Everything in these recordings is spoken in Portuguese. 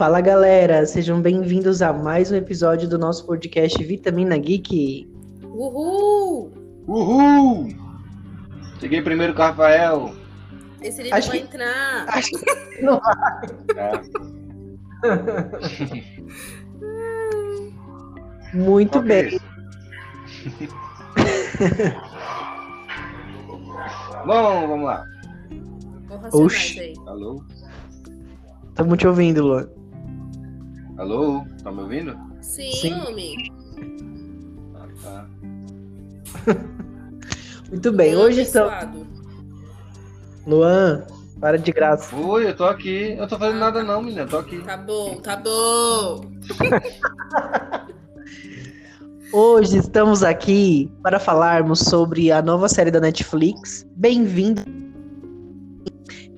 Fala galera, sejam bem-vindos a mais um episódio do nosso podcast Vitamina Geek. Uhul! Uhul! Cheguei primeiro com o Rafael. Esse ele Acho não vai que- entrar. Acho que não vai. Muito bem. Bom, vamos lá. Oxi. Alô? Estamos te ouvindo, Luan. Alô? Tá me ouvindo? Sim, Sim. homem. Ah, tá. Muito bem, Luan hoje estamos. Luan, para de graça. Oi, eu tô aqui. Eu tô fazendo nada não, menina. Eu tô aqui. Tá bom, tá bom. Hoje estamos aqui para falarmos sobre a nova série da Netflix, Bem-vindo,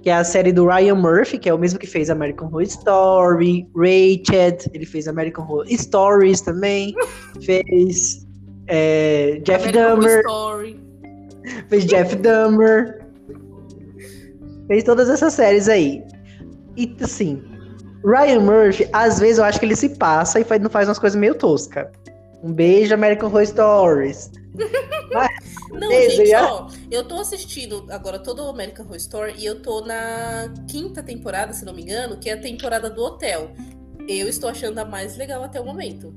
que é a série do Ryan Murphy, que é o mesmo que fez American Horror Story, Rached, ele fez American Horror Stories também, fez é, Jeff American Dahmer, fez Jeff Dahmer, fez todas essas séries aí. E assim, Ryan Murphy, às vezes eu acho que ele se passa e faz, não faz umas coisas meio toscas. Um beijo, American Horror Stories. Não, Beleza, gente, ó, eu tô assistindo agora todo o American Horror Story e eu tô na quinta temporada, se não me engano, que é a temporada do hotel. Eu estou achando a mais legal até o momento.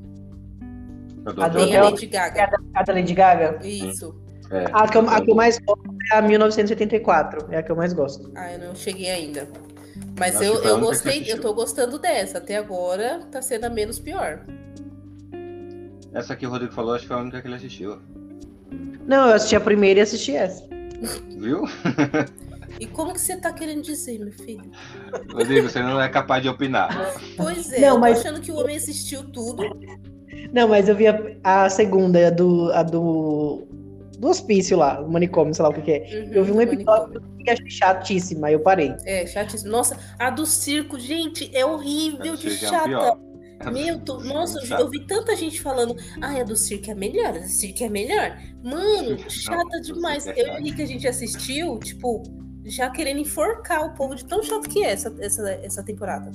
A aqui. a? Lady Gaga. A da Lady Gaga? Isso. É. A que, eu, a que eu mais gosto é a 1984. É a que eu mais gosto. Ah, eu não cheguei ainda. Mas Acho eu, eu gostei, eu tô gostando dessa. Até agora tá sendo a menos pior. Essa que o Rodrigo falou, acho que foi a única que ele assistiu. Não, eu assisti a primeira e assisti essa. Viu? E como que você tá querendo dizer, meu filho? Rodrigo, você não é capaz de opinar. Pois é, Não, eu tô mas- achando que o homem assistiu tudo. Não, mas eu vi a, a segunda, a do, a do. Do hospício lá, o manicômio, sei lá o que, que é. Uhum, Eu vi um episódio manicômio. que achei chatíssima, aí eu parei. É, chatíssimo. Nossa, a do circo, gente, é horrível de é chata. Meu, tô- nossa, eu- vi tanta gente falando, ai, a do circo é melhor, a do circo é melhor. Mano, chata do demais. é Eu e o. Henrique, a gente assistiu, tipo, já querendo enforcar o povo de tão chato que é essa, essa, essa temporada.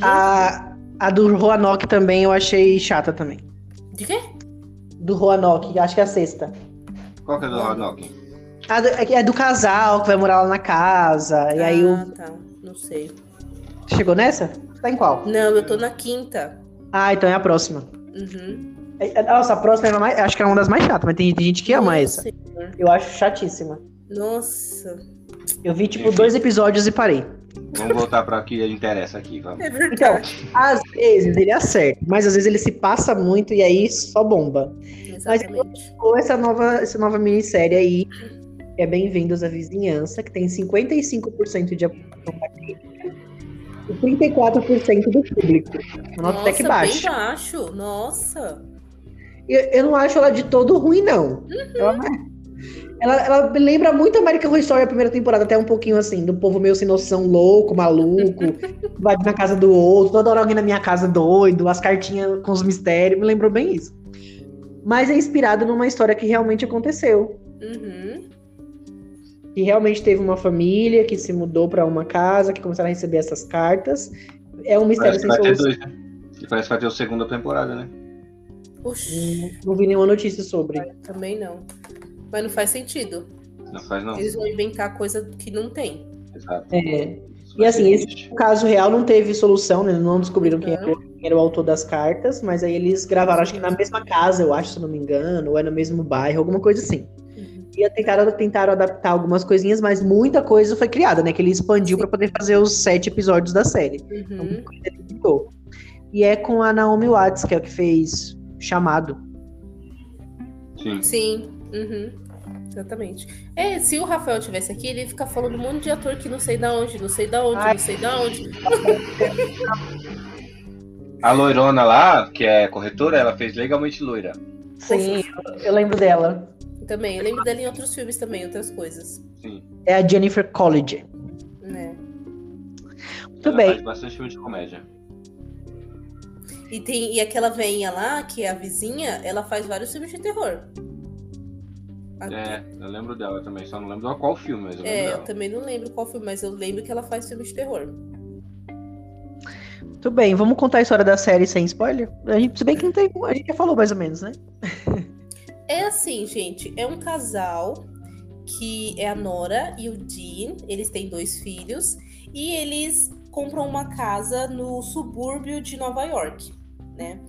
A, a do Roanoke também eu achei chata também. De quê? Do Roanoke, acho que é a sexta. Qual que é do Roanoke? A do- é que é do casal que vai morar lá na casa. E aí ah, o. tá. Não sei. Chegou nessa? Tá em qual? Não, eu tô na quinta. Ah, então é a próxima. Uhum. É- é- Nossa, a próxima é a mais, acho que é uma das mais chatas, mas tem, tem gente que ama Nossa essa. Senhora. Eu acho chatíssima. Nossa. Eu vi, tipo, Enfim. dois episódios e parei. Vamos voltar para o que interessa aqui, vamos. É Então, verdade. às vezes ele acerta, mas às vezes ele se passa muito e aí só bomba. Exatamente. Ou essa nova, essa nova minissérie aí, é Bem-vindos à Vizinhança, que tem 55% de aprovação da crítica 34% do público. Uma nota até que Nossa, bem baixa. baixo. Nossa. Eu, eu não acho ela de todo ruim, não. Ela, não é- ela, ela lembra muito American Horror Story a primeira temporada, até um pouquinho assim, do povo meio sem noção, louco, maluco, vai na casa do outro, toda hora alguém na minha casa doido, as cartinhas com os mistérios, me lembrou bem isso. Mas é inspirado numa história que realmente aconteceu. Uhum. Que realmente teve uma família que se mudou pra uma casa, que começaram a receber essas cartas. É um mistério Parece sem solução. dois, né? E parece que vai ter a segunda temporada, né? Oxi, Não vi nenhuma notícia sobre. também não. Mas não faz sentido. Não faz não. Eles vão inventar coisa que não tem. Exato. É. E assim, esse caso real não teve solução, né? Não descobriram quem era, quem era o autor das cartas, mas aí eles gravaram, acho que na mesma casa, eu acho, se não me engano, ou é no mesmo bairro, alguma coisa assim. E tentaram, tentaram adaptar algumas coisinhas, mas muita coisa foi criada, né? Que ele expandiu pra poder fazer os sete episódios da série. Então, Uhum. muita coisa ele criou. E é com a Naomi Watts, que é o que fez Chamado. Sim. Sim. Uhum. Exatamente. É, se o Rafael tivesse aqui, ele ia ficar falando um monte de ator que não sei da onde, não sei da onde, Ai. não sei da onde. A loirona lá, que é corretora, ela fez legalmente loira. Sim, eu, eu lembro dela. Também, eu lembro dela em outros filmes também, outras coisas. Sim. É a Jennifer College. Né? Muito ela bem. faz bastante filme de comédia. E, tem, e aquela veinha lá, que é a vizinha, ela faz vários filmes de terror. A- É, eu lembro dela também, só não lembro qual filme, mas eu lembro É, eu dela. também não lembro qual filme, mas eu lembro que ela faz filme de terror. Tudo bem, vamos contar a história da série sem spoiler? A gente, se bem que não tem. A gente já falou mais ou menos, né? É assim, gente, é um casal que é a Nora e o Dean. Eles têm dois filhos e eles compram uma casa no subúrbio de Nova York, né?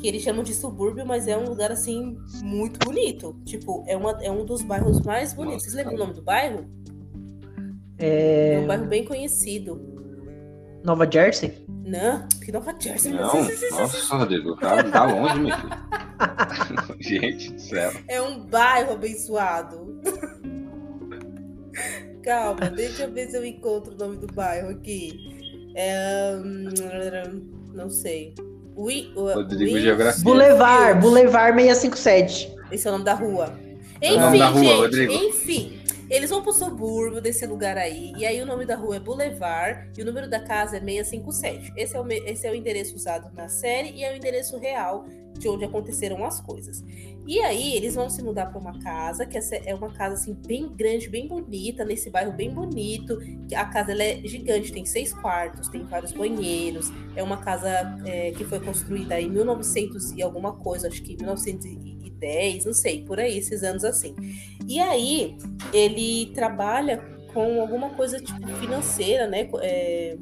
Que eles chamam de subúrbio, mas é um lugar assim muito bonito. Tipo, é, uma, é um dos bairros mais bonitos. Vocês lembram o nome do bairro? É, É. um bairro bem conhecido. Nova Jersey? Não, que Nova Jersey. Não, nossa, Rodrigo, tá, tá longe, meu filho. Gente do céu. É um bairro abençoado. Calma, deixa eu ver se eu encontro o nome do bairro aqui. É, hum, não sei. O- Rodrigo Geografia. Boulevard, Boulevard 657. Esse é o nome da rua. É o nome Enfim, da rua, gente, Rodrigo. enfim. Eles vão pro subúrbio desse lugar aí. E aí o nome da rua é Boulevard e o número da casa é 657. Esse é o, esse é o endereço usado na série e é o endereço real de onde aconteceram as coisas. E aí eles vão se mudar para uma casa, que é uma casa assim bem grande, bem bonita, nesse bairro bem bonito. A casa ela é gigante, tem seis quartos, tem vários banheiros. É uma casa é, que foi construída em 1900 e alguma coisa, acho que 1910, não sei, por aí, esses anos assim. E aí ele trabalha com alguma coisa tipo financeira, né? É...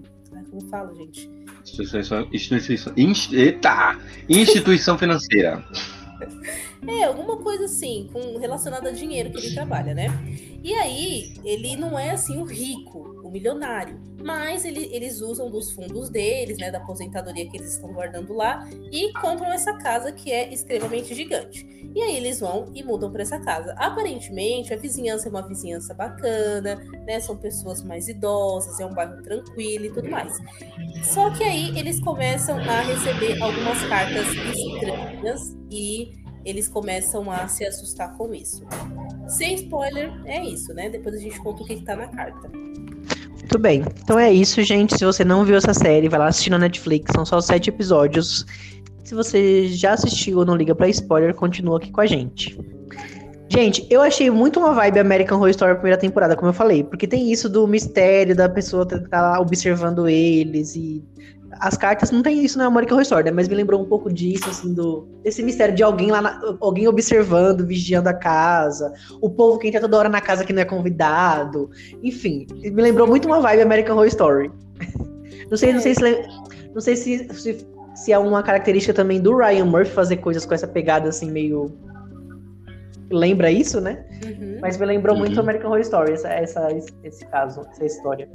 Como fala, gente? Instituição, instituição, inst- instituição financeira. É, alguma coisa assim, com relacionada a dinheiro que ele trabalha, né? E aí, ele não é assim o rico, o milionário, mas ele- eles usam dos fundos deles, né, da aposentadoria que eles estão guardando lá e compram essa casa que é extremamente gigante. E aí eles vão e mudam para essa casa. Aparentemente, a vizinhança é uma vizinhança bacana, né? São pessoas mais idosas, é um bairro tranquilo e tudo mais. Só que aí eles começam a receber algumas cartas estranhas e eles começam a se assustar com isso. Sem spoiler, é isso, né? Depois a gente conta o que, que tá na carta. Muito bem. Então é isso, gente. Se você não viu essa série, vai lá assistir na Netflix. São só sete episódios. Se você já assistiu ou não liga pra spoiler, continua aqui com a gente. Gente, eu achei muito uma vibe American Horror Story primeira temporada, como eu falei, porque tem isso do mistério da pessoa estar lá observando eles e as cartas não tem isso na American Horror Story, né? Mas me lembrou um pouco disso, assim, do desse mistério de alguém lá, na- alguém observando, vigiando a casa, o povo que entra toda hora na casa que não é convidado, enfim, me lembrou muito uma vibe American Horror Story. Não sei, não sei se não sei se, se, se é uma característica também do Ryan Murphy fazer coisas com essa pegada assim meio lembra isso, né? Uhum. Mas me lembrou muito Uhum. American Horror Story essa, essa esse caso, essa história.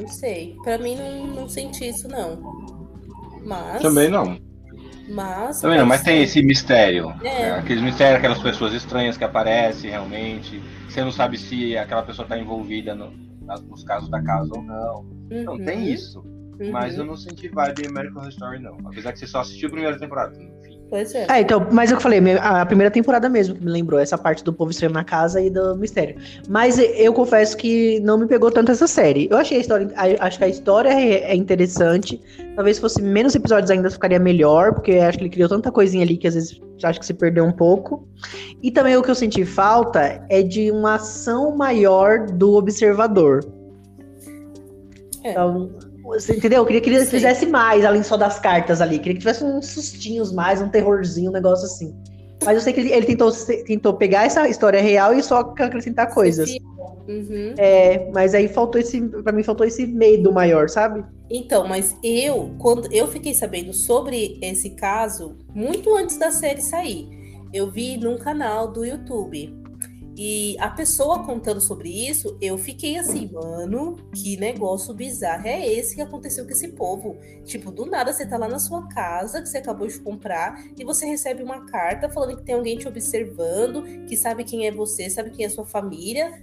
Não sei. Pra mim não, não senti isso, não. Mas. Também não. Mas. Também não, mas tem esse mistério. É. né? Aqueles mistérios, aquelas pessoas estranhas que aparecem realmente. Você não sabe se aquela pessoa está envolvida no- nos casos da casa ou não. Uhum, tem isso. uhum. Mas eu não senti vibe American Horror Story, não. Apesar que você só assistiu a primeira temporada. Pois é. É, então, mas eu falei, a primeira temporada mesmo que me lembrou, essa parte do povo estranho na casa e do mistério. Mas eu confesso que não me pegou tanto essa série. Eu achei a história, acho que a história é, é interessante. Talvez se fosse menos episódios ainda ficaria melhor, porque acho que ele criou tanta coisinha ali que às vezes acho que se perdeu um pouco. E também o que eu senti falta é de uma ação maior do observador. É. Então, você entendeu? Eu queria que ele Sim. fizesse mais, além só das cartas ali. Queria que tivesse uns sustinhos mais, um terrorzinho, um negócio assim. Mas eu sei que ele, ele tentou, tentou pegar essa história real e só acrescentar coisas. Uhum. É, mas aí faltou esse. Pra mim faltou esse medo maior, sabe? Então, mas eu, quando eu fiquei sabendo sobre esse caso muito antes da série sair, eu vi num canal do YouTube. E a pessoa contando sobre isso, eu fiquei assim, mano, que negócio bizarro é esse que aconteceu com esse povo? Tipo, do nada você tá lá na sua casa, que você acabou de comprar, e você recebe uma carta falando que tem alguém te observando, que sabe quem é você, sabe quem é sua família.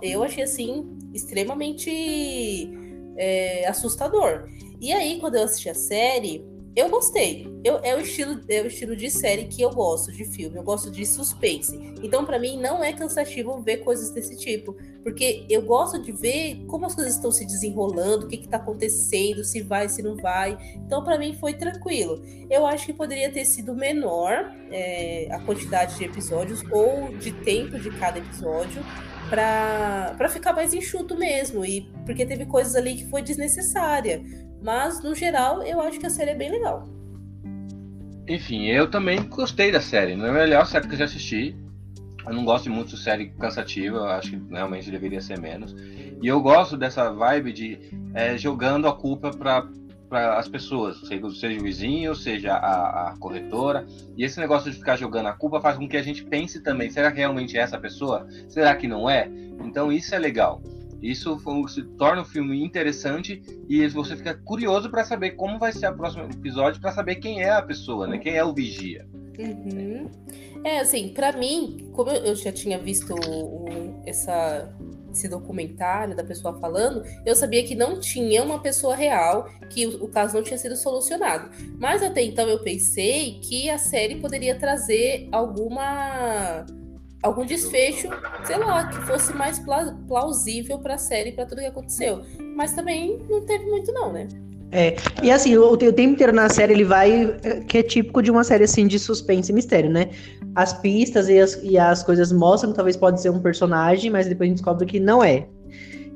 Eu achei assim, extremamente é, assustador. E aí, quando eu assisti a série, eu gostei. Eu, é, o estilo, é o estilo de série que eu gosto de filme. Eu gosto de suspense. Então, pra mim, não é cansativo ver coisas desse tipo. Porque eu gosto de ver como as coisas estão se desenrolando, o que, que tá acontecendo, se vai, se não vai. Então, pra mim, foi tranquilo. Eu acho que poderia ter sido menor é, a quantidade de episódios ou de tempo de cada episódio pra ficar mais enxuto mesmo. E porque teve coisas ali que foi desnecessária. Mas, no geral, eu acho que a série é bem legal. Enfim, eu também gostei da série. Não é a melhor série que eu já assisti. Eu não gosto muito de série cansativa, acho que realmente deveria ser menos. E eu gosto dessa vibe de é, jogando a culpa para as pessoas, seja, seja o vizinho, seja a, a, corretora. E esse negócio de ficar jogando a culpa faz com que a gente pense também: será que realmente é essa pessoa? Será que não é? Então isso é legal. Isso se torna o filme interessante e você fica curioso para saber como vai ser o próximo episódio, para saber quem é a pessoa, né? Quem é o vigia. Uhum. É assim, para mim, como eu já tinha visto o, essa esse documentário da pessoa falando, eu sabia que não tinha uma pessoa real, que o, o, caso não tinha sido solucionado. Mas até então eu pensei que a série poderia trazer alguma algum desfecho, sei lá, que fosse mais plausível para a série, para tudo que aconteceu. Mas também não teve muito não, né? É, e assim, o, o tempo inteiro na série ele vai, é, que é típico de uma série assim de suspense e mistério, né? As pistas e as, e as coisas mostram que talvez pode ser um personagem, mas depois a gente descobre que não é.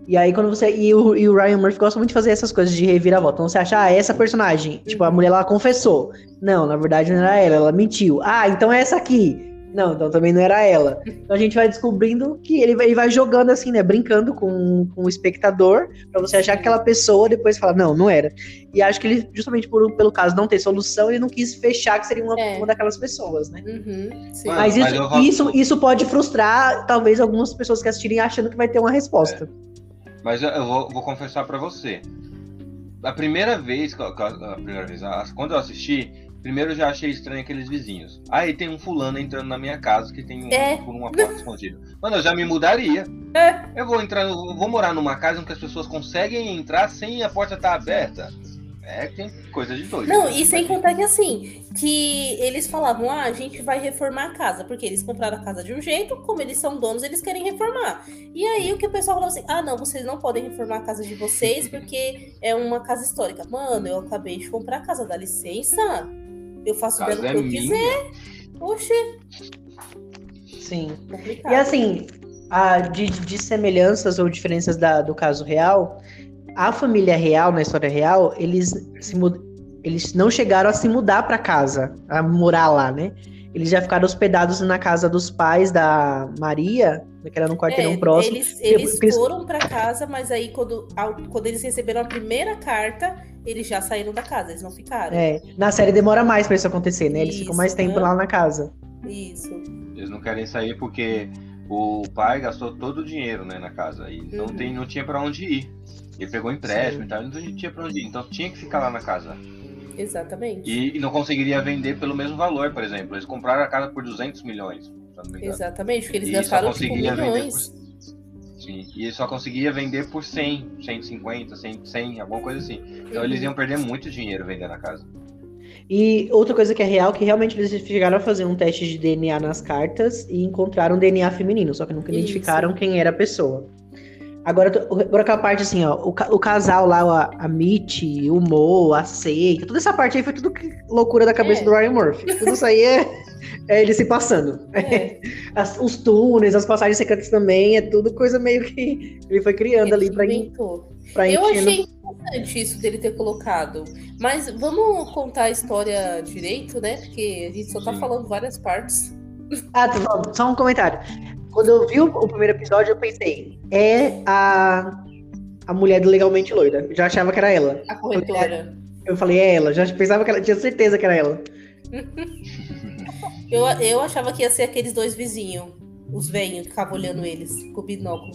E aí quando você. E o, e o Ryan Murphy gosta muito de fazer essas coisas de reviravolta. Então você acha, ah, essa personagem. Tipo, a mulher lá confessou. Não, na verdade não era ela, ela mentiu. Ah, então é essa aqui. Não, então também não era ela. Então a gente vai descobrindo que ele vai, ele vai jogando assim, né? Brincando com, com o espectador, para você achar que aquela pessoa depois fala, não, não era. E acho que ele, justamente por, pelo caso não ter solução, ele não quis fechar que seria uma, é. uma daquelas pessoas, né? Uhum, mas, isso, mas isso, isso pode frustrar, talvez, algumas pessoas que assistirem achando que vai ter uma resposta. É. Mas eu vou, vou confessar para você. A primeira vez, a primeira vez, quando eu assisti, Primeiro eu já achei estranho aqueles vizinhos. Aí tem um fulano entrando na minha casa que tem um, é. por uma porta escondida. Mano, eu já me mudaria. É. Eu vou entrar, eu vou morar numa casa em que as pessoas conseguem entrar sem a porta estar tá aberta. É, tem coisa de doido. Não, e sem contar que assim, que eles falavam, ah, a gente vai reformar a casa, porque eles compraram a casa de um jeito, como eles são donos, eles querem reformar. E aí o que o pessoal falou assim, ah, não, vocês não podem reformar a casa de vocês, porque é uma casa histórica. Mano, eu acabei de comprar a casa, dá licença? Eu faço dela o que é eu minha. quiser. Oxê. Sim. Complicado. E assim, a, de, de semelhanças ou diferenças da, do caso real, a família real, na história real, eles, se, eles não chegaram a se mudar para casa, a morar lá, né? Eles já ficaram hospedados na casa dos pais da Maria, que era num quarteirão é, próximo. Eles, eles, eles foram para casa, mas aí quando, quando eles receberam a primeira carta, eles já saíram da casa, eles não ficaram. É, na série demora mais para isso acontecer, né? Eles isso, ficam mais tempo né? lá na casa. Isso. Eles não querem sair porque o pai gastou todo o dinheiro, né, na casa e uhum. não tem, não tinha para onde ir. Ele pegou empréstimo Sim. e tal, então não tinha para onde ir, então tinha que ficar lá na casa. Exatamente. E, e, não conseguiria vender pelo mesmo valor, por exemplo. Eles compraram a casa por 200 milhões. Exatamente, porque eles e gastaram tipo, milhões. Sim, e só conseguia vender por 100, 150, 100, 100 alguma coisa assim. Então eles iam perder muito dinheiro vendendo a casa. E outra coisa que é real, que realmente eles chegaram a fazer um teste de DNA nas cartas e encontraram DNA feminino, só que nunca identificaram quem era a pessoa. Agora, agora aquela parte assim, ó, o, o casal lá, a, a Mitch, o Mo, a Seita, toda essa parte aí foi tudo loucura da cabeça é. do Ryan Murphy. Tudo isso aí é, é ele se passando. É. As, os túneis, as passagens secretas também, é tudo coisa meio que ele foi criando ele ali pra, pra Eu achei interessante isso dele ter colocado. Mas vamos contar a história direito, né? Porque a gente só tá falando várias partes. Ah, tá bom. Só um comentário. Quando eu vi o, o, primeiro episódio, eu pensei, é a, a mulher do Legalmente Loira. Eu já achava que era ela. A corretora. Eu, eu falei, é ela. Já pensava que ela tinha certeza que era ela. eu, eu achava que ia ser aqueles dois vizinhos, os velhos que ficavam olhando eles com o binóculo.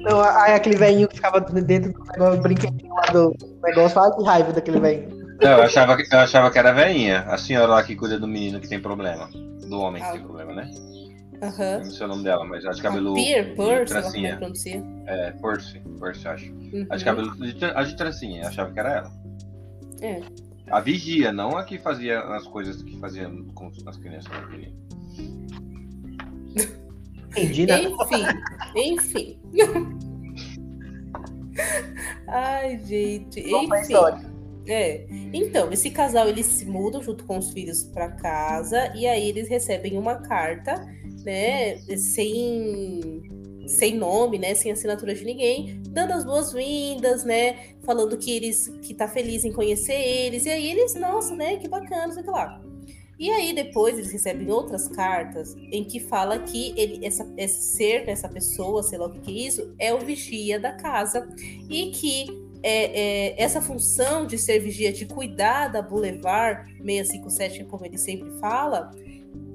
Não, aí aquele velhinho que ficava dentro do negócio, brinquedinho lá do negócio, olha que raiva daquele velho. Eu achava, que, eu achava que era a velhinha, a senhora lá que cuida do menino que tem problema. Do homem ah. que tem problema, né? Uhum. Não sei o nome dela, mas acho de cabelo. Pier, Percy, trancinha. pronuncia. É, Percy, Percy, acho. Uhum. Acho de cabelo. A de trancinha, achava que era ela. É. A vigia, não a que fazia as coisas que fazia com as crianças. Entendi, né? Enfim, enfim. Ai, gente. Vamos enfim. História. É. Então, esse casal eles se mudam junto com os filhos para casa e aí eles recebem uma carta né, sem sem nome, né, sem assinatura de ninguém, dando as boas-vindas, né, falando que eles que tá feliz em conhecer eles. E aí eles, nossa, né, que bacana, sei lá. E aí depois eles recebem outras cartas em que fala que ele, essa, esse ser, essa pessoa, sei lá o que é isso, é o vigia da casa e que é, é, essa função de ser vigia, de cuidar da Boulevard 657, como ele sempre fala,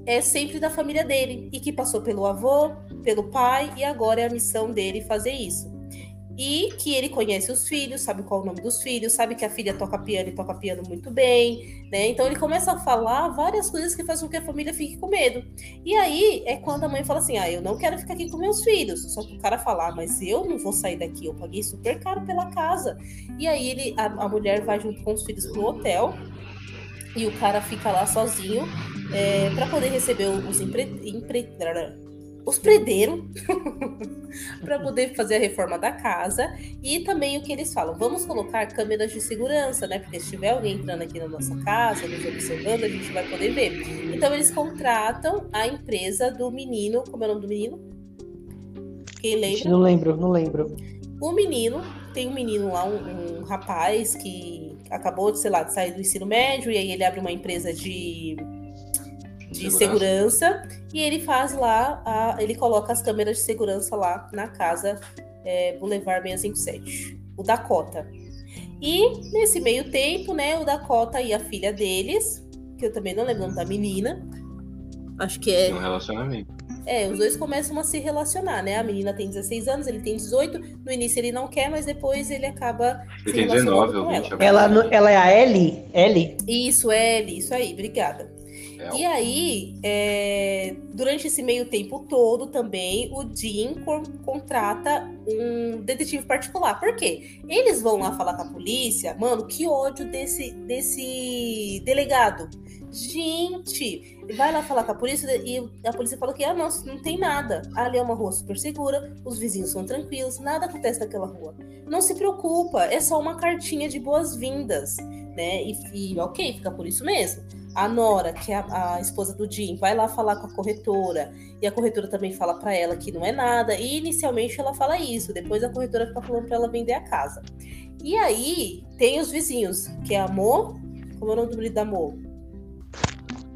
é sempre da família dele e que passou pelo avô, pelo pai e agora é a missão dele fazer isso. E que ele conhece os filhos, sabe qual é o nome dos filhos, sabe que a filha toca piano e toca piano muito bem, né? Então ele começa a falar várias coisas que fazem com que a família fique com medo. E aí é quando a mãe fala assim: "Ah, eu não quero ficar aqui com meus filhos". Só que o cara fala: ah, "Mas eu não vou sair daqui, eu paguei super caro pela casa". E aí ele a, a mulher vai junto com os filhos pro hotel e o cara fica lá sozinho é, para poder receber os empre, empre, os prenderam para poder fazer a reforma da casa e também o que eles falam, vamos colocar câmeras de segurança, né? Porque se tiver alguém entrando aqui na nossa casa, nos observando, a gente vai poder ver. Então eles contratam a empresa do menino, como é o nome do menino? Quem lembra? Não lembro, não lembro. O menino, tem um menino lá, um, um rapaz que acabou, sei lá, de sair do ensino médio e aí ele abre uma empresa de de segurança. segurança. e ele faz lá, a, ele coloca as câmeras de segurança lá na casa é, Boulevard 657, o Dakota. E nesse meio tempo, né, o Dakota e a filha deles, que eu também não lembro o nome da menina, acho que é. Um relacionamento. É, os dois começam a se relacionar, né? A menina tem 16 anos, ele tem 18. No início ele não quer, mas depois ele acaba. Ele tem 19 ou 20. Ela. Ela, ela é a Ellie? Ellie? Isso, Ellie, isso aí, obrigada. E aí, é, durante esse meio tempo todo também, o Jim contrata um detetive particular. Por quê? Eles vão lá falar com a polícia, mano, que ódio desse, desse delegado. Gente, vai lá falar com a polícia e a polícia fala que, ah, não, não tem nada. Ali é uma rua super segura, os vizinhos são tranquilos, nada acontece naquela rua. Não se preocupa, é só uma cartinha de boas-vindas, né? E, e ok, fica por isso mesmo. A Nora, que é a, a, esposa do Jim, vai lá falar com a corretora e a corretora também fala para ela que não é nada. E inicialmente ela fala isso, depois a corretora fica falando para ela vender a casa. E aí tem os vizinhos, que é Amor. Como é o nome do marido da Amor?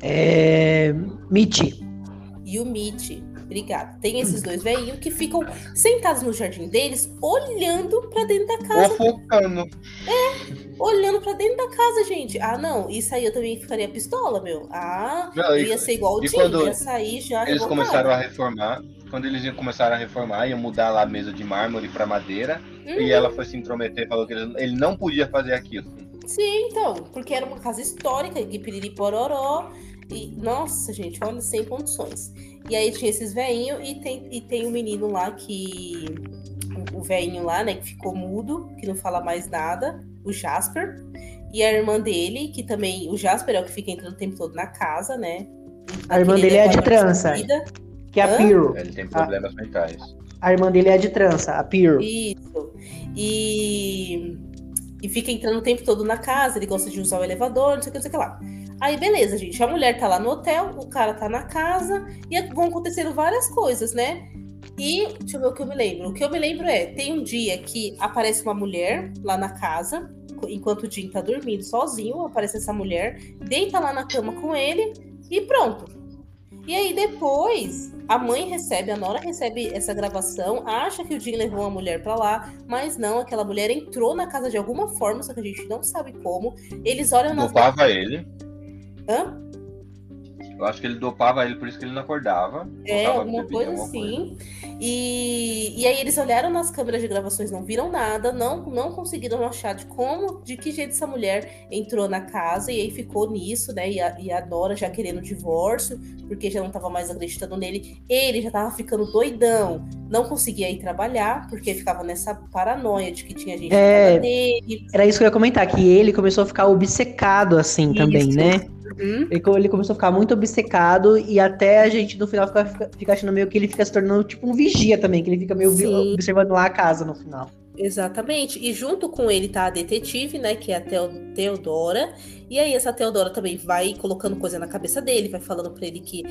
É. Mitty. E o Mitty. Obrigada. Tem esses dois velhinhos que ficam sentados no jardim deles, olhando para dentro da casa. Fofocando. É, olhando para dentro da casa, gente. Ah, não, isso aí eu também ficaria pistola, meu. Ah, não, ia ser igual o Jim, ia sair já. Eles começaram a reformar. Quando eles iam começar a reformar, ia mudar lá a mesa de mármore para madeira. Uhum. E ela foi se intrometer, falou que ele não podia fazer aquilo. Sim, então, porque era uma casa histórica de Piriri Pororó. E, nossa, gente, olha, sem condições. E aí tinha esses veinhos e tem, e tem um menino lá que. O veinho lá, né, que ficou mudo, que não fala mais nada, o Jasper. E a irmã dele, que também. O Jasper é o que fica entrando o tempo todo na casa, né? A irmã dele é de trança. Que é a Piro. Ele tem problemas a, mentais. A irmã dele é de trança, a Piro. Isso. E. E fica entrando o tempo todo na casa, ele gosta de usar o elevador, não sei o que, não sei o que lá. Aí, beleza, gente. A mulher tá lá no hotel, o cara tá na casa, e vão acontecendo várias coisas, né? E deixa eu ver o que eu me lembro. O que eu me lembro é: tem um dia que aparece uma mulher lá na casa, enquanto o Jim tá dormindo sozinho, aparece essa mulher, deita lá na cama com ele e pronto. E aí depois a mãe recebe, a Nora recebe essa gravação, acha que o Jim levou uma mulher para lá, mas não, aquela mulher entrou na casa de alguma forma, só que a gente não sabe como. Eles olham na. Dopava ele. Hã? Eu acho que ele dopava ele, por isso que ele não acordava. É, alguma coisa assim. E, e aí eles olharam nas câmeras de gravações, não viram nada, não, não conseguiram achar de como, de que jeito essa mulher entrou na casa e aí ficou nisso, né? E a, e a Dora já querendo divórcio, porque já não estava mais acreditando nele. Ele já estava ficando doidão, não conseguia ir trabalhar, porque ficava nessa paranoia de que tinha gente é, dele. Era isso que eu ia comentar, que ele começou a ficar obcecado assim isso. também, né? Uhum. Ele, ele, começou a ficar muito obcecado e até a gente no final fica, fica, achando meio que ele fica se tornando tipo um vigia também, que ele fica meio Sim. observando lá a casa no final. Exatamente. E junto com ele tá a detetive, né? Que é a Teodora. E aí essa Teodora também vai colocando coisa na cabeça dele, vai falando para ele que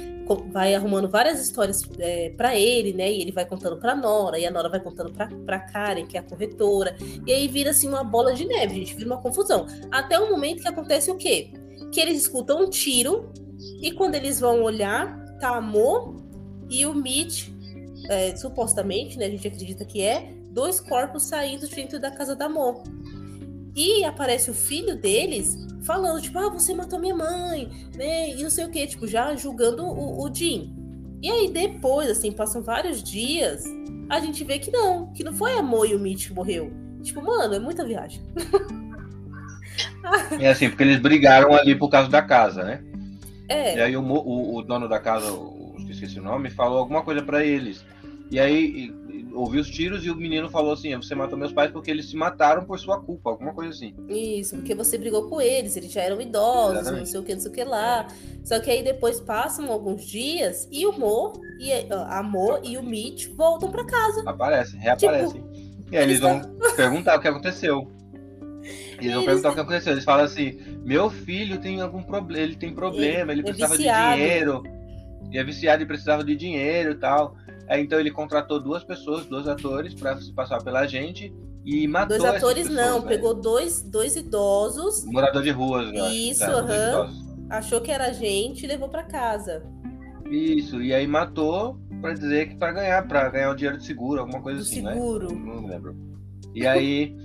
vai arrumando várias histórias é, para ele, né? E ele vai contando pra Nora, e a Nora vai contando pra, pra Karen, que é a corretora. E aí vira assim uma bola de neve, gente. Vira uma confusão. Até o momento que acontece o quê? Que eles escutam um tiro, e quando eles vão olhar, tá Amor e o Mitch, é, supostamente, né? A gente acredita que é dois corpos saindo de dentro da casa da Mo. E aparece o filho deles falando, tipo, ah, você matou minha mãe, né? E não sei o que, tipo, já julgando o, o Jim. E aí depois, assim, passam vários dias, a gente vê que não, que não foi a Mo e o Mitch que morreu. Tipo, mano, é muita viagem. é assim, porque eles brigaram ali por causa da casa, né? É. E aí o, o, o dono da casa, esqueci o nome, falou alguma coisa para eles. E aí ouviu os tiros e o menino falou assim: Você matou meus pais porque eles se mataram por sua culpa, alguma coisa assim. Isso, porque você brigou com eles, eles já eram idosos, Exatamente. não sei o que, não sei o que lá. Só que aí depois passam alguns dias e o Mo, e a Mo e o Mitch voltam para casa. Aparecem, reaparecem. Tipo, e aí eles vão perguntar o que aconteceu. Eles vão perguntar o que aconteceu. Eles falam assim: Meu filho tem algum problema, ele tem problema, ele, ele é precisava de dinheiro. E é viciado e precisava de dinheiro e tal. Aí, então ele contratou duas pessoas, dois atores, para se passar pela gente e matou Dois atores pessoas, não, né? pegou dois, dois idosos. Morador de ruas, né? Isso, tá, uhum. Achou que era gente e levou para casa. Isso, e aí matou para dizer que para ganhar, para ganhar o dinheiro de seguro, alguma coisa do assim, né? seguro. né? Não lembro. E aí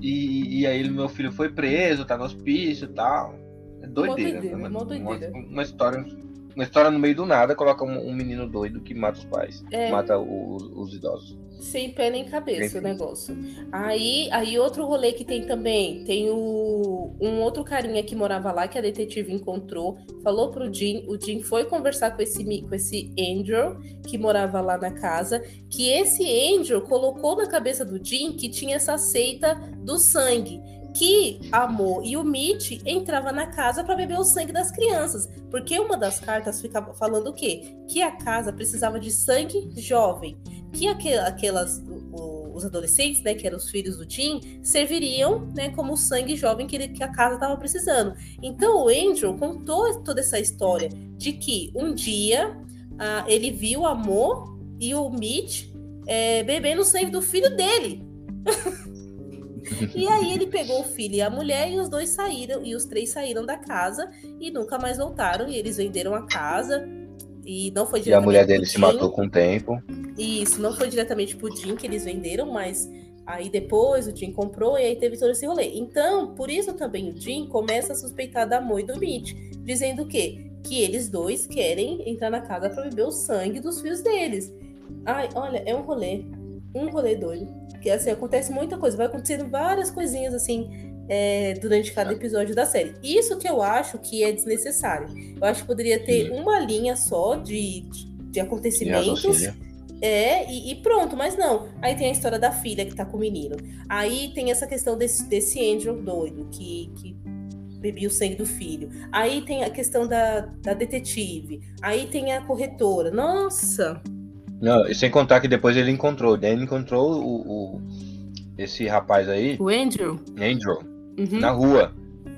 e, e aí meu filho foi preso, tá no hospício e tal. É doideira, uma doideira, né? uma, doideira. Uma, uma história uma história no meio do nada, coloca um, um menino doido que mata os pais, é. mata o, os idosos. Sem pé nem cabeça o negócio. Aí, aí outro rolê que tem também, tem o, um outro carinha que morava lá, que a detetive encontrou, falou pro Jim, o Jim foi conversar com esse, com esse Angel, que morava lá na casa, que esse Angel colocou na cabeça do Jim que tinha essa seita do sangue que Amor e o Mitch entrava na casa para beber o sangue das crianças, porque uma das cartas ficava falando o quê? Que a casa precisava de sangue jovem, que aquelas os adolescentes, né, que eram os filhos do Tim, serviriam, né, como o sangue jovem que, ele, que a casa estava precisando. Então o Andrew contou toda essa história de que um dia uh, ele viu Amor e o Mitch é, bebendo o sangue do filho dele. E aí ele pegou o filho e a mulher e os dois saíram, e os três saíram da casa e nunca mais voltaram. E eles venderam a casa. E não foi E a mulher dele se matou com o tempo. Isso, não foi diretamente pro Jim que eles venderam, mas aí depois o Jim comprou e aí teve todo esse rolê. Então, por isso também o Jim começa a suspeitar da Mo e do Mitch, dizendo o quê? Que eles dois querem entrar na casa para beber o sangue dos filhos deles. Ai, olha, é um rolê. Um rolê doido. Porque assim, acontece muita coisa, vai acontecendo várias coisinhas assim é, durante cada é. episódio da série. Isso que eu acho que é desnecessário. Eu acho que poderia ter Sim. uma linha só de, de acontecimentos. É, e, e, pronto, mas não. Aí tem a história da filha que tá com o menino. Aí tem essa questão desse, desse Angel doido que, que bebia o sangue do filho. Aí tem a questão da, da detetive. Aí tem a corretora. Nossa! Não, sem contar que depois ele encontrou. Daí ele encontrou o, o esse rapaz aí. O Andrew? Andrew. Uhum. Na rua.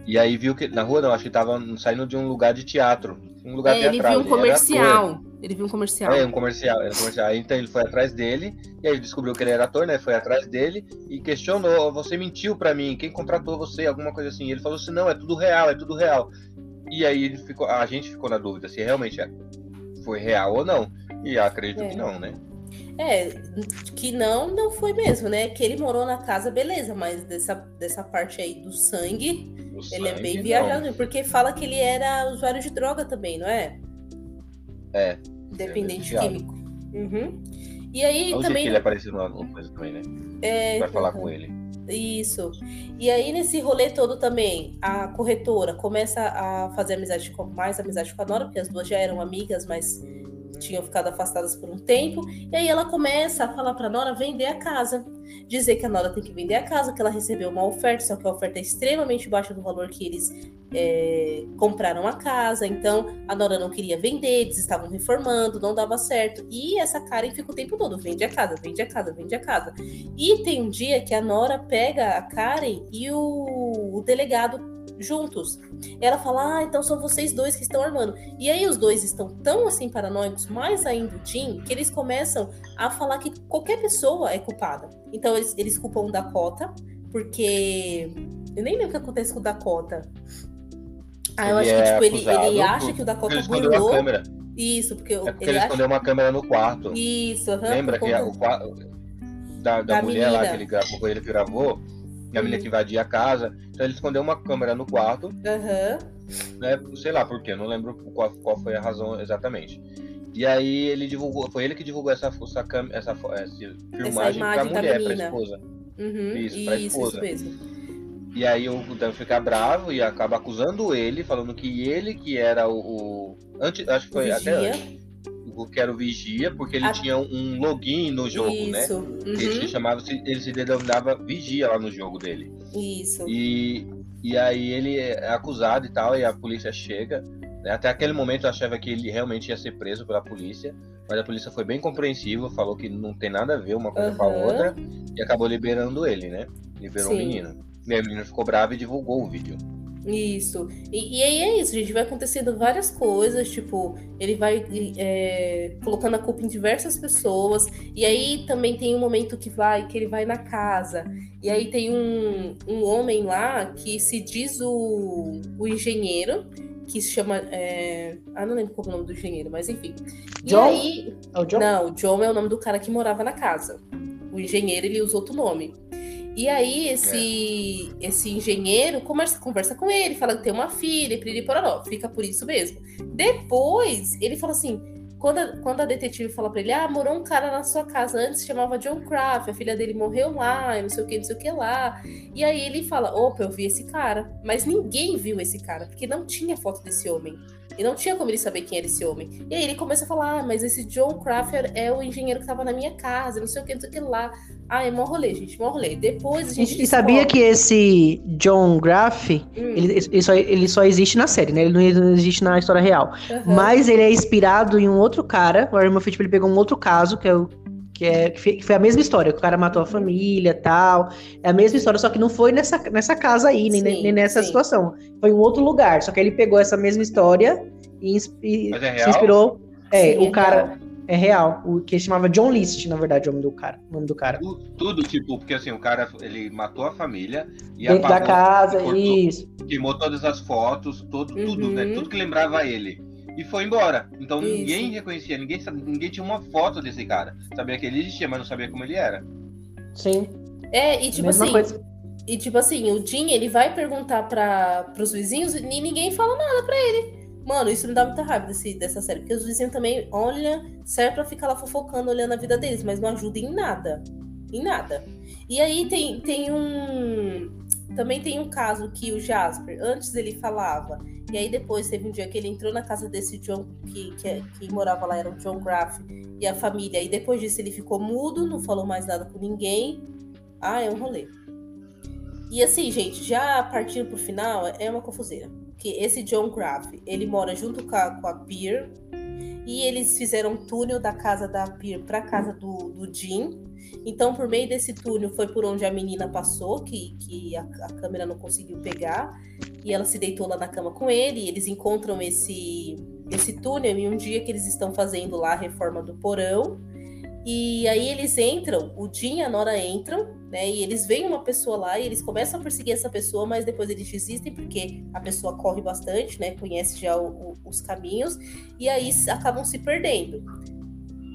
E aí viu que. Na rua não, acho que tava saindo de um lugar de teatro. Um lugar é, teatral. Ele viu um comercial. Ele viu um comercial. É, um comercial, um comercial. Aí, então ele foi atrás dele, e aí descobriu que ele era ator, né? Foi atrás dele e questionou: você mentiu para mim, quem contratou você? Alguma coisa assim. E ele falou assim: não, é tudo real, é tudo real. E aí ele ficou, a gente ficou na dúvida se realmente é, foi real ou não. E acredito é. que não, né? É, que não, não foi mesmo, né? Que ele morou na casa, beleza, mas dessa, dessa parte aí do sangue, ele sangue, é bem viajado, porque fala que ele era usuário de droga tambem, não é? É. Dependente é químico. Uhum. E aí Onde também. que ele apareceu numa coisa também, né? É, Vai falar uhum. com ele. Isso. E aí, nesse rolê todo também, a corretora começa a fazer amizade com mais amizade com a Nora, porque as duas já eram amigas, mas tinham ficado afastadas por um tempo. E aí ela começa a falar para Nora vender a casa. Dizer que a Nora tem que vender a casa, que ela recebeu uma oferta, só que a oferta é extremamente baixa do valor que eles é, compraram a casa. Então a Nora não queria vender, eles estavam reformando, não dava certo. E essa Karen fica o tempo todo: vende a casa, vende a casa, vende a casa. E tem um dia que a Nora pega a Karen e o, o delegado juntos. Ela fala, ah, então são vocês dois que estão armando. E aí os dois estão tão assim paranoicos, mais ainda o Tim, que eles começam a falar que qualquer pessoa é culpada. Então eles, eles culpam o Dakota, porque. Eu nem lembro o que acontece com o Dakota. Ah, eu ele acho que tipo, ele, ele acha que o Dakota burlou. Isso, porque, é porque ele, ele escondeu acha... uma câmera no quarto. Isso, uhum, Lembra que o quarto da, da, da mulher menina. lá que ele gravou, ele gravou, que a menina que invadia a casa. Então ele escondeu uma câmera no quarto. Uhum. Né, sei lá por quê, não lembro qual, qual foi a razão exatamente. E aí ele divulgou, foi ele que divulgou essa, essa, essa, essa filmagem para a mulher, para a esposa. Uhum, isso, para esposa. Isso mesmo. E aí o Dan fica bravo e acaba acusando ele, falando que ele que era o. o antes, acho que foi até antes que era o Vigia, porque ele a... tinha um login no jogo, né? Isso. né? Uhum. Ele se chamava, ele se denominava Vigia lá no jogo dele. Isso. E, e aí ele é acusado e tal, e a polícia chega. Né? Até aquele momento eu achava que ele realmente ia ser preso pela polícia, mas a polícia foi bem compreensiva, falou que não tem nada a ver uma coisa uhum. com a outra, e acabou liberando ele, né? Liberou Sim. o menino. E a menina ficou brava e divulgou o vídeo. Isso. E, e, aí é isso, gente. Vai acontecendo várias coisas. Tipo, ele vai é, colocando a culpa em diversas pessoas. E aí também tem um momento que vai, que ele vai na casa. E aí tem um, um homem lá que se diz o, o engenheiro, que se chama. É... Ah, não lembro qual é o nome do engenheiro, mas enfim. John? Aí... É o John? Não, John é o nome do cara que morava na casa. O engenheiro, ele usa outro nome. E aí esse é. esse engenheiro conversa, conversa com ele, fala que tem uma filha, e piriri pororó, fica por isso mesmo. Depois, ele fala assim, quando a, quando a detetive fala pra ele, ah, morou um cara na sua casa antes, se chamava John Craft, a filha dele morreu lá, não sei o que, não sei o que lá. E aí ele fala, opa, eu vi esse cara. Mas ninguém viu esse cara, porque não tinha foto desse homem. E não tinha como ele saber quem era esse homem. E aí ele começa a falar: ah, mas esse John Crafter é o engenheiro que tava na minha casa, não sei o que, não sei o que lá. Ah, é mó rolê, gente, mó rolê. Depois a gente. E sabia que esse John Graff, hum. ele, ele, só, ele só existe na série, né? Ele não existe na história real. Uhum. Mas ele é inspirado em um outro cara. O Warren Buffett ele pegou um outro caso, que é o que, é, que foi a mesma história, que o cara matou a família tal. É a mesma história, só que não foi nessa, nessa casa aí, nem, sim, nem nessa sim. situação. Foi em um outro lugar. Só que ele pegou essa mesma história e, e é se inspirou. É, sim, o é cara. Real. É real. O que chamava John List, na verdade, o nome do cara. O nome do cara. Tudo, tudo, tipo, porque assim, o cara ele matou a família e Dentro da casa, cortou, isso. Queimou todas as fotos, todo, uhum. tudo, né? Uhum. Tudo que lembrava ele e foi embora. Então Isso. ninguém reconhecia, ninguém, ninguém tinha uma foto desse cara. Sabia que ele existia, mas não sabia como ele era. Sim. É, e tipo Mesma assim. Coisa. E tipo assim, o Jim, ele vai perguntar para os vizinhos e ninguém fala nada para ele. Mano, isso me dá muita raiva desse, dessa série, porque os vizinhos também, olha, serve pra ficar lá fofocando, olhando a vida deles, mas não ajuda em nada. Em nada. E aí tem, tem um. Também tem um caso que o Jasper, antes ele falava e aí depois teve um dia que ele entrou na casa desse John, que, que, que morava lá, era o John Graff, e a família. E depois disso ele ficou mudo, não falou mais nada com ninguém. Ah, é um rolê. E assim, gente, já partindo pro final, é uma confuseira. Que esse John Graff, ele mora junto com a, com a e eles fizeram um túnel da casa da Peer pra casa do, do Jim. Então, por meio desse túnel foi por onde a menina passou, que, que a, a, câmera não conseguiu pegar, e ela se deitou lá na cama com ele, e eles encontram esse, esse túnel em um dia que eles estão fazendo lá a reforma do porão. E aí eles entram, o Jim e a Nora entram, né? E eles veem uma pessoa lá e eles começam a perseguir essa pessoa, mas depois eles desistem porque a pessoa corre bastante, né? Conhece já o, o, os caminhos e aí acabam se perdendo.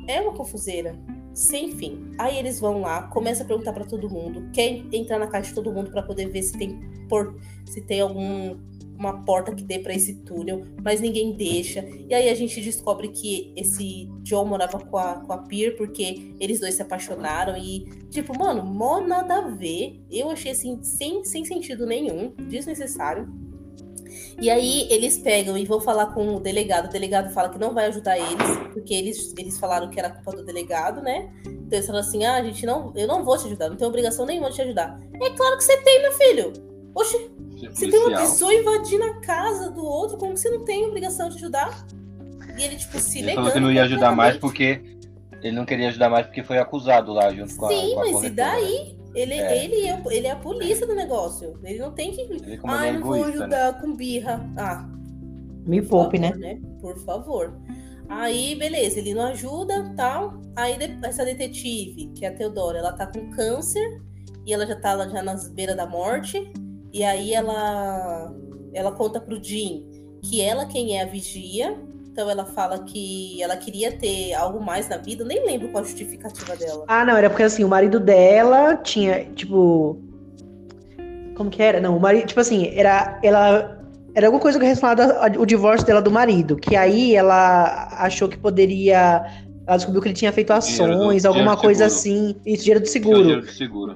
É uma confuseira sem fim. Aí eles vão lá, começam a perguntar para todo mundo, quer entrar na casa de todo mundo para poder ver se tem por, se tem algum uma porta que dê para esse túnel, mas ninguém deixa. E aí a gente descobre que esse John morava com a, com a Peer porque eles dois se apaixonaram e, tipo, mano, mó nada a ver. Eu achei assim, sem, sem sentido nenhum, desnecessário. E aí eles pegam e vão falar com o delegado. O delegado fala que não vai ajudar eles, porque eles, eles falaram que era culpa do delegado, né? Então eles falam assim: ah, a gente não, eu não vou te ajudar, não tenho obrigação nenhuma de te ajudar. É claro que você tem, meu filho. Oxe, você tem uma pessoa invadindo a casa do outro, como que você não tem obrigação de ajudar? E ele, tipo, se Ele negando. falou que não ia ajudar mais porque. Ele não queria ajudar mais porque foi acusado lá junto com a. Sim, com a mas e daí? Ele É. Ele, é, ele é a polícia do negócio. Ele não tem que. Ele como Ah, ele é não vou né? ajudar com birra. Ah, Me poupe, né? favor, Por favor. Aí, beleza, ele não ajuda, tal. Aí essa detetive, que é a Teodora, ela tá com câncer e ela já tá lá já nas beiras da morte. E aí ela ela conta pro Jim que ela quem é a vigia. Então ela fala que ela queria ter algo mais na vida. Eu nem lembro qual a justificativa dela. Ah, não, era porque assim, o marido dela tinha, tipo. Como que era? Não, o marido, tipo assim, era. Ela. Era alguma coisa relacionada ao divórcio dela do marido. Que aí ela achou que poderia. Ela descobriu que ele tinha feito Dinheiro do- ações, alguma dinheiro coisa seguro. assim. Isso, dinheiro do seguro. dinheiro do seguro.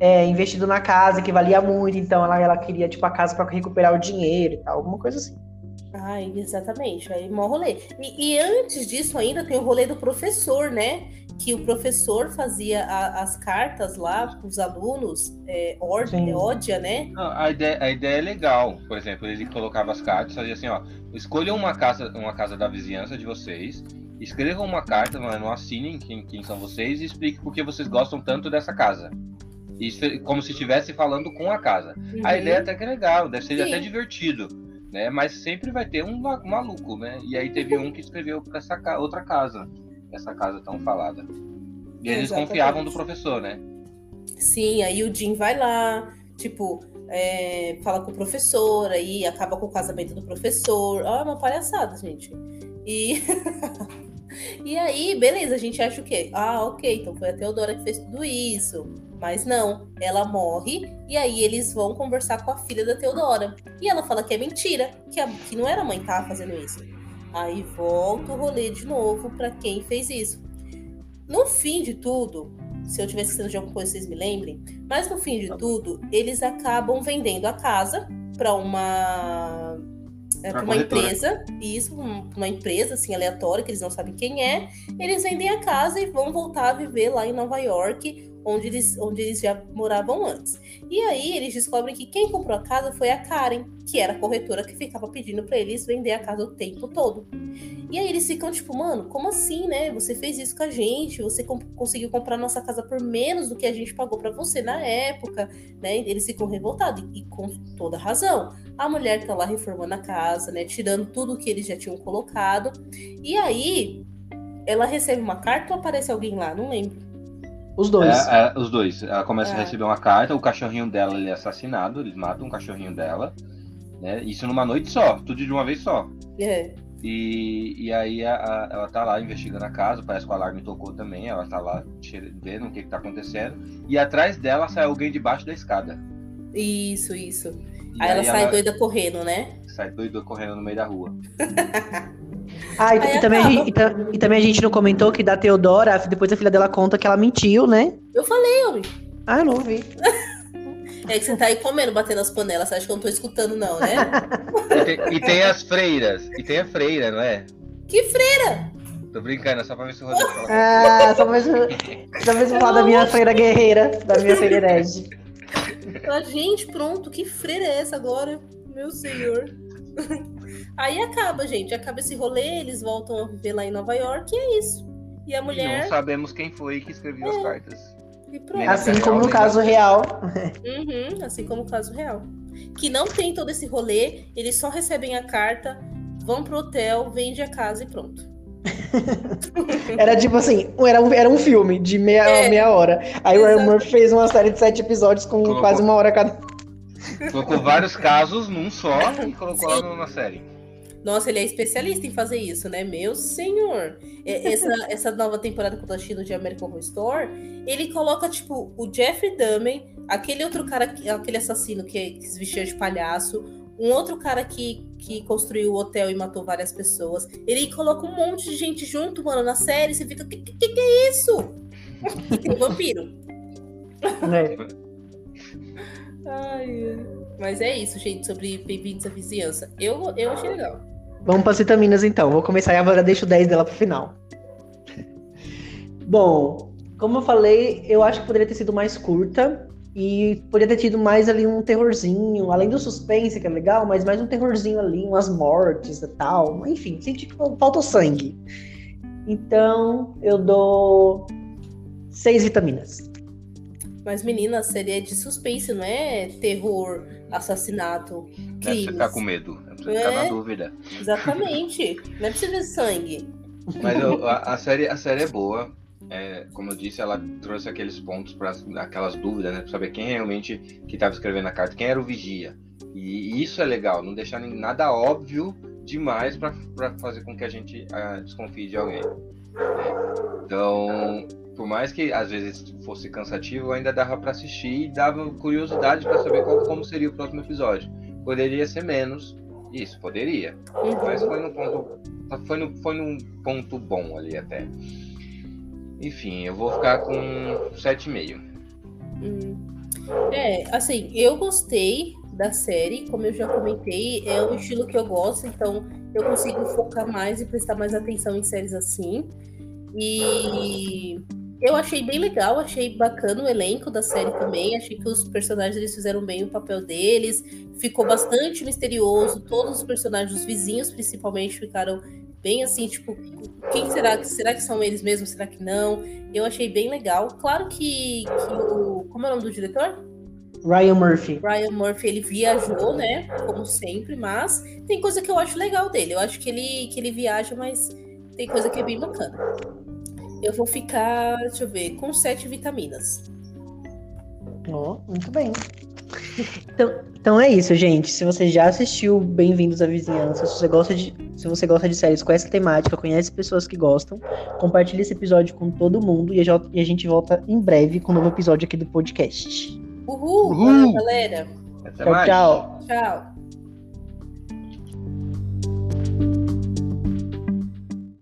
É, investido na casa, que valia muito. Então ela, ela queria, tipo, a casa pra recuperar o dinheiro e tal, alguma coisa assim. Ai, exatamente. Aí mó rolê. E, e antes disso ainda tem o rolê do professor, né? Que o professor fazia a- as cartas lá para os alunos, é, or- Sim. é, ódia, né? Não, a, ideia, a ideia é legal. Por exemplo, ele colocava as cartas, fazia assim, ó. Escolham uma casa, uma casa da vizinhança de vocês, escrevam uma carta, mas não assinem quem, quem são vocês e expliquem por que vocês gostam tanto dessa casa. Isso, como se estivesse falando com a casa. A Uhum. ideia até que é legal, deve ser Sim. até divertido, né? Mas sempre vai ter um ma- maluco, né? E aí teve um que escreveu para essa ca- outra casa, essa casa tão falada. E eles Exatamente. confiavam do professor, né? Sim, aí o Jim vai lá, tipo, é, fala com o professor, aí acaba com o casamento do professor. Ah, é uma palhaçada, gente. E. e aí, beleza, a gente acha o quê? Ah, ok, então foi a Teodora que fez tudo isso. Mas não, ela morre e aí eles vão conversar com a filha da Teodora. E ela fala que é mentira, que, a- que não era a mãe que tava fazendo isso. Aí volta o rolê de novo pra quem fez isso. No fim de tudo, se eu tivesse esquecendo de alguma coisa, vocês me lembrem. Mas no fim de tudo, eles acabam vendendo a casa para uma é, pra uma corretora. empresa, isso, um- uma empresa assim aleatória que eles não sabem quem é. Eles vendem a casa e vão voltar a viver lá em Nova York, onde eles, onde eles já moravam antes. E aí eles descobrem que quem comprou a casa foi a Karen, que era a corretora que ficava pedindo para eles vender a casa o tempo todo. E aí eles ficam tipo, mano, como assim, né? Você fez isso com a gente, você com- conseguiu comprar nossa casa por menos do que a gente pagou pra você na época, né? Eles ficam revoltados e, e com toda razão. A mulher tá lá reformando a casa, né? Tirando tudo que eles já tinham colocado. E aí ela recebe uma carta ou aparece alguém lá? Não lembro. Os dois. É, é, os dois. Ela começa a É. receber uma carta, o cachorrinho dela ele é assassinado, eles matam o cachorrinho dela. Né? Isso numa noite só, tudo de uma vez só. É. E, e aí a- a- ela tá lá investigando a casa, parece que o alarme tocou também, ela tá lá vendo o que, que tá acontecendo. E atrás dela sai alguém debaixo da escada. Isso, isso. E Aí, ela sai doida correndo, né? Sai doido correndo no meio da rua. Ah, e, e também a gente, e, e também a gente não comentou que da Teodora, depois a filha dela conta que ela mentiu, né? Eu falei, homem. Ah, eu não vi. É que você tá aí comendo, batendo as panelas. Você acha que eu não tô escutando, não, né? E tem, e tem as freiras, e tem a freira, não é? que freira! Tô brincando, é só pra ver se o Rodrigo fala. Ah, só mais, só mais falar da minha freira guerreira, da minha freira herege. Ah, gente, pronto, que freira é essa agora? Meu senhor. Aí acaba, gente. Acaba esse rolê, eles voltam a viver lá em Nova York e é isso. E a E não mulher. sabemos quem foi que escreveu as cartas. E Assim como no caso real. Uhum, assim como o caso real. Que não tem todo esse rolê, eles só recebem a carta, vão pro hotel, vende a casa e pronto. Era tipo assim, era um, era um filme de meia, É. meia hora. Aí o Ryan. Murphy fez uma série de sete episódios com Colocou. quase uma hora cada. Colocou vários casos num só e colocou lá na série. Nossa, ele é especialista em fazer isso, né? Meu senhor. É, Essa, essa nova temporada que eu tô assistindo de American Horror Story, ele coloca, tipo, o Jeffrey Dahmer, aquele outro cara, que- aquele assassino que, que se vestia de palhaço, um outro cara que, que construiu o hotel e matou várias pessoas. Ele coloca um monte de gente junto, mano, na série. Você fica, que, que, que é isso? E tem vampiro. Né? Ai, mas é isso, gente, sobre Bem-vindos à Vizinhança. Eu, eu achei legal. Vamos para as vitaminas então. Vou começar e agora deixo o 10 dela pro final. Bom, como eu falei, eu acho que poderia ter sido mais curta. E poderia ter tido mais ali um terrorzinho, além do suspense, que é legal, mas mais um terrorzinho ali, umas mortes e tal. Enfim, senti que faltou sangue. Então, eu dou seis vitaminas. Mas, menina, a série é de suspense, não é terror, assassinato, crimes. Deve ficar com medo, deve ficar é, na dúvida. Exatamente. não é você ver sangue. Mas a, a, série, a série é boa é, como eu disse, ela trouxe aqueles pontos para aquelas dúvidas, né? Pra saber quem realmente que estava escrevendo a carta, quem era o vigia. E isso é legal, não deixar nada óbvio demais para fazer com que a gente uh, desconfie de alguém. Então, por mais que às vezes fosse cansativo, ainda dava para assistir e dava curiosidade para saber qual, como seria o próximo episódio. Poderia ser menos, isso, poderia. Mas foi no ponto, foi no, foi num ponto bom ali até. Enfim, eu vou ficar com 7,5. Hum. É, assim, eu gostei da série, como eu já comentei, é um estilo que eu gosto, então eu consigo focar mais e prestar mais atenção em séries assim. E eu achei bem legal, achei bacana o elenco da série também. Achei que os personagens eles fizeram bem o papel deles. Ficou bastante misterioso. Todos os personagens, os vizinhos principalmente, ficaram bem assim, tipo, quem será que será que são eles mesmos? Será que não? Eu achei bem legal. Claro que, que o como é o nome do diretor? Ryan Murphy. Ryan Murphy, ele viajou, né? Como sempre, mas tem coisa que eu acho legal dele. Eu acho que ele, que ele viaja, mas tem coisa que é bem bacana. Eu vou ficar, deixa eu ver, com sete vitaminas. Oh, muito bem. Então, então é isso, gente. Se você já assistiu Bem-vindos à Vizinhança, se você gosta de, se você gosta de séries com essa temática, conhece pessoas que gostam, compartilhe esse episódio com todo mundo e a gente volta em breve com um novo episódio aqui do podcast. Uhul! Uhul. Valeu, galera. Até tchau, mais. tchau. Tchau.